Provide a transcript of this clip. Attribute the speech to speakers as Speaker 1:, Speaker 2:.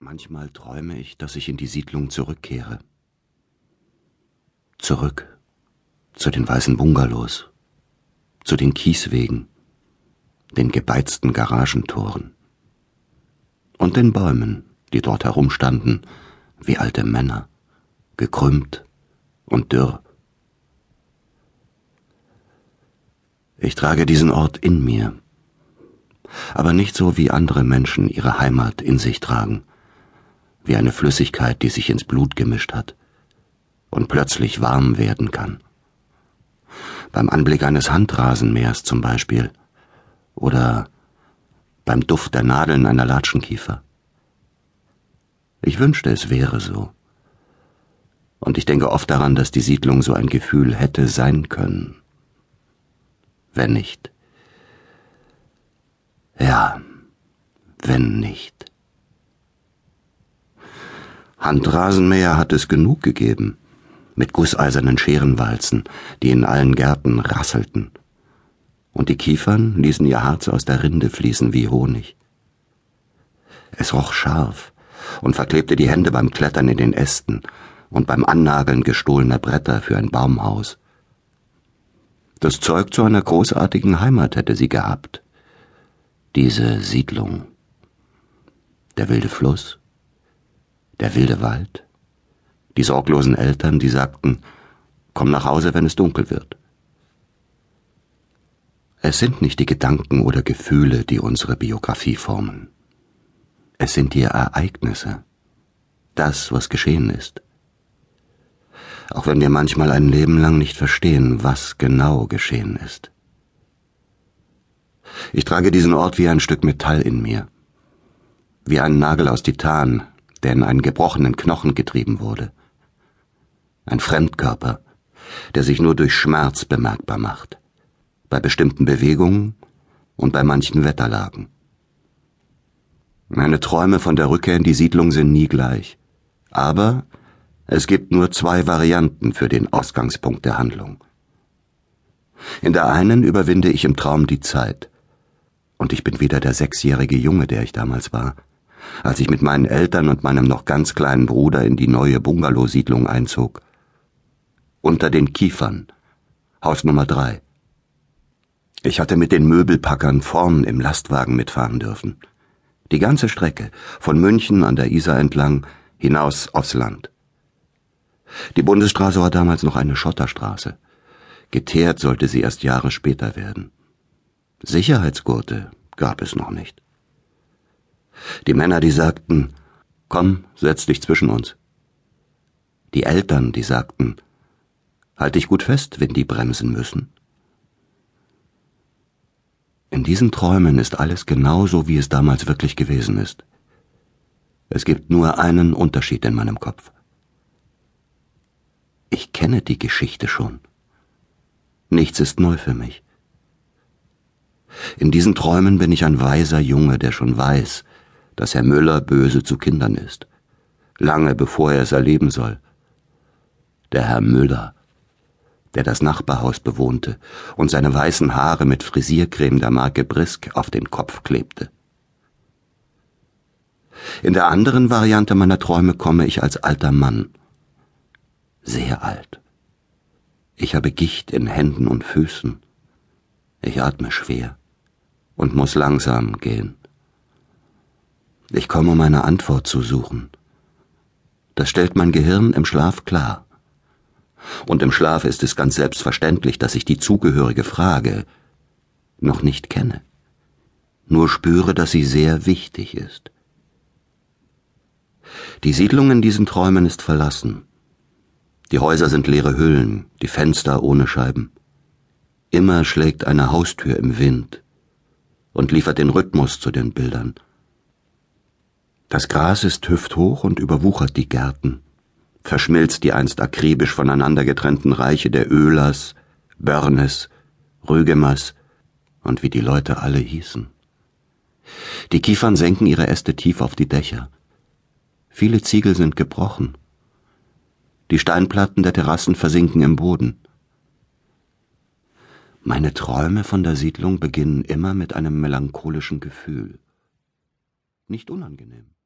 Speaker 1: Manchmal träume ich, dass ich in die Siedlung zurückkehre. Zurück zu den weißen Bungalows, zu den Kieswegen, den gebeizten Garagentoren und den Bäumen, die dort herumstanden, wie alte Männer, gekrümmt und dürr. Ich trage diesen Ort in mir, aber nicht so wie andere Menschen ihre Heimat in sich tragen wie eine Flüssigkeit, die sich ins Blut gemischt hat und plötzlich warm werden kann. Beim Anblick eines Handrasenmeers zum Beispiel oder beim Duft der Nadeln einer Latschenkiefer. Ich wünschte, es wäre so. Und ich denke oft daran, dass die Siedlung so ein Gefühl hätte sein können. Wenn nicht. Ja, wenn nicht. Handrasenmäher hat es genug gegeben, mit gusseisernen Scherenwalzen, die in allen Gärten rasselten. Und die Kiefern ließen ihr Harz aus der Rinde fließen wie Honig. Es roch scharf und verklebte die Hände beim Klettern in den Ästen und beim Annageln gestohlener Bretter für ein Baumhaus. Das Zeug zu einer großartigen Heimat hätte sie gehabt. Diese Siedlung. Der wilde Fluss, der wilde Wald, die sorglosen Eltern, die sagten, komm nach Hause, wenn es dunkel wird. Es sind nicht die Gedanken oder Gefühle, die unsere Biografie formen. Es sind die Ereignisse, das, was geschehen ist. Auch wenn wir manchmal ein Leben lang nicht verstehen, was genau geschehen ist. Ich trage diesen Ort wie ein Stück Metall in mir, wie ein Nagel aus Titan, der in einen gebrochenen Knochen getrieben wurde. Ein Fremdkörper, der sich nur durch Schmerz bemerkbar macht, bei bestimmten Bewegungen und bei manchen Wetterlagen. Meine Träume von der Rückkehr in die Siedlung sind nie gleich, aber es gibt nur zwei Varianten für den Ausgangspunkt der Handlung. In der einen überwinde ich im Traum die Zeit, und ich bin wieder der sechsjährige Junge, der ich damals war als ich mit meinen Eltern und meinem noch ganz kleinen Bruder in die neue Bungalowsiedlung einzog. Unter den Kiefern, Haus Nummer drei. Ich hatte mit den Möbelpackern vorn im Lastwagen mitfahren dürfen. Die ganze Strecke, von München an der Isar entlang, hinaus aufs Land. Die Bundesstraße war damals noch eine Schotterstraße. Geteert sollte sie erst Jahre später werden. Sicherheitsgurte gab es noch nicht. Die Männer, die sagten, komm, setz dich zwischen uns. Die Eltern, die sagten, halt dich gut fest, wenn die bremsen müssen. In diesen Träumen ist alles genauso, wie es damals wirklich gewesen ist. Es gibt nur einen Unterschied in meinem Kopf. Ich kenne die Geschichte schon. Nichts ist neu für mich. In diesen Träumen bin ich ein weiser Junge, der schon weiß, dass Herr Müller böse zu Kindern ist, lange bevor er es erleben soll. Der Herr Müller, der das Nachbarhaus bewohnte und seine weißen Haare mit Frisiercreme der Marke Brisk auf den Kopf klebte. In der anderen Variante meiner Träume komme ich als alter Mann. Sehr alt. Ich habe Gicht in Händen und Füßen. Ich atme schwer und muss langsam gehen. Ich komme, um eine Antwort zu suchen. Das stellt mein Gehirn im Schlaf klar. Und im Schlaf ist es ganz selbstverständlich, dass ich die zugehörige Frage noch nicht kenne, nur spüre, dass sie sehr wichtig ist. Die Siedlung in diesen Träumen ist verlassen. Die Häuser sind leere Hüllen, die Fenster ohne Scheiben. Immer schlägt eine Haustür im Wind und liefert den Rhythmus zu den Bildern. Das Gras ist hüfthoch und überwuchert die Gärten, verschmilzt die einst akribisch voneinander getrennten Reiche der Öhlers, Börnes, Rügemers und wie die Leute alle hießen. Die Kiefern senken ihre Äste tief auf die Dächer. Viele Ziegel sind gebrochen. Die Steinplatten der Terrassen versinken im Boden. Meine Träume von der Siedlung beginnen immer mit einem melancholischen Gefühl. Nicht unangenehm.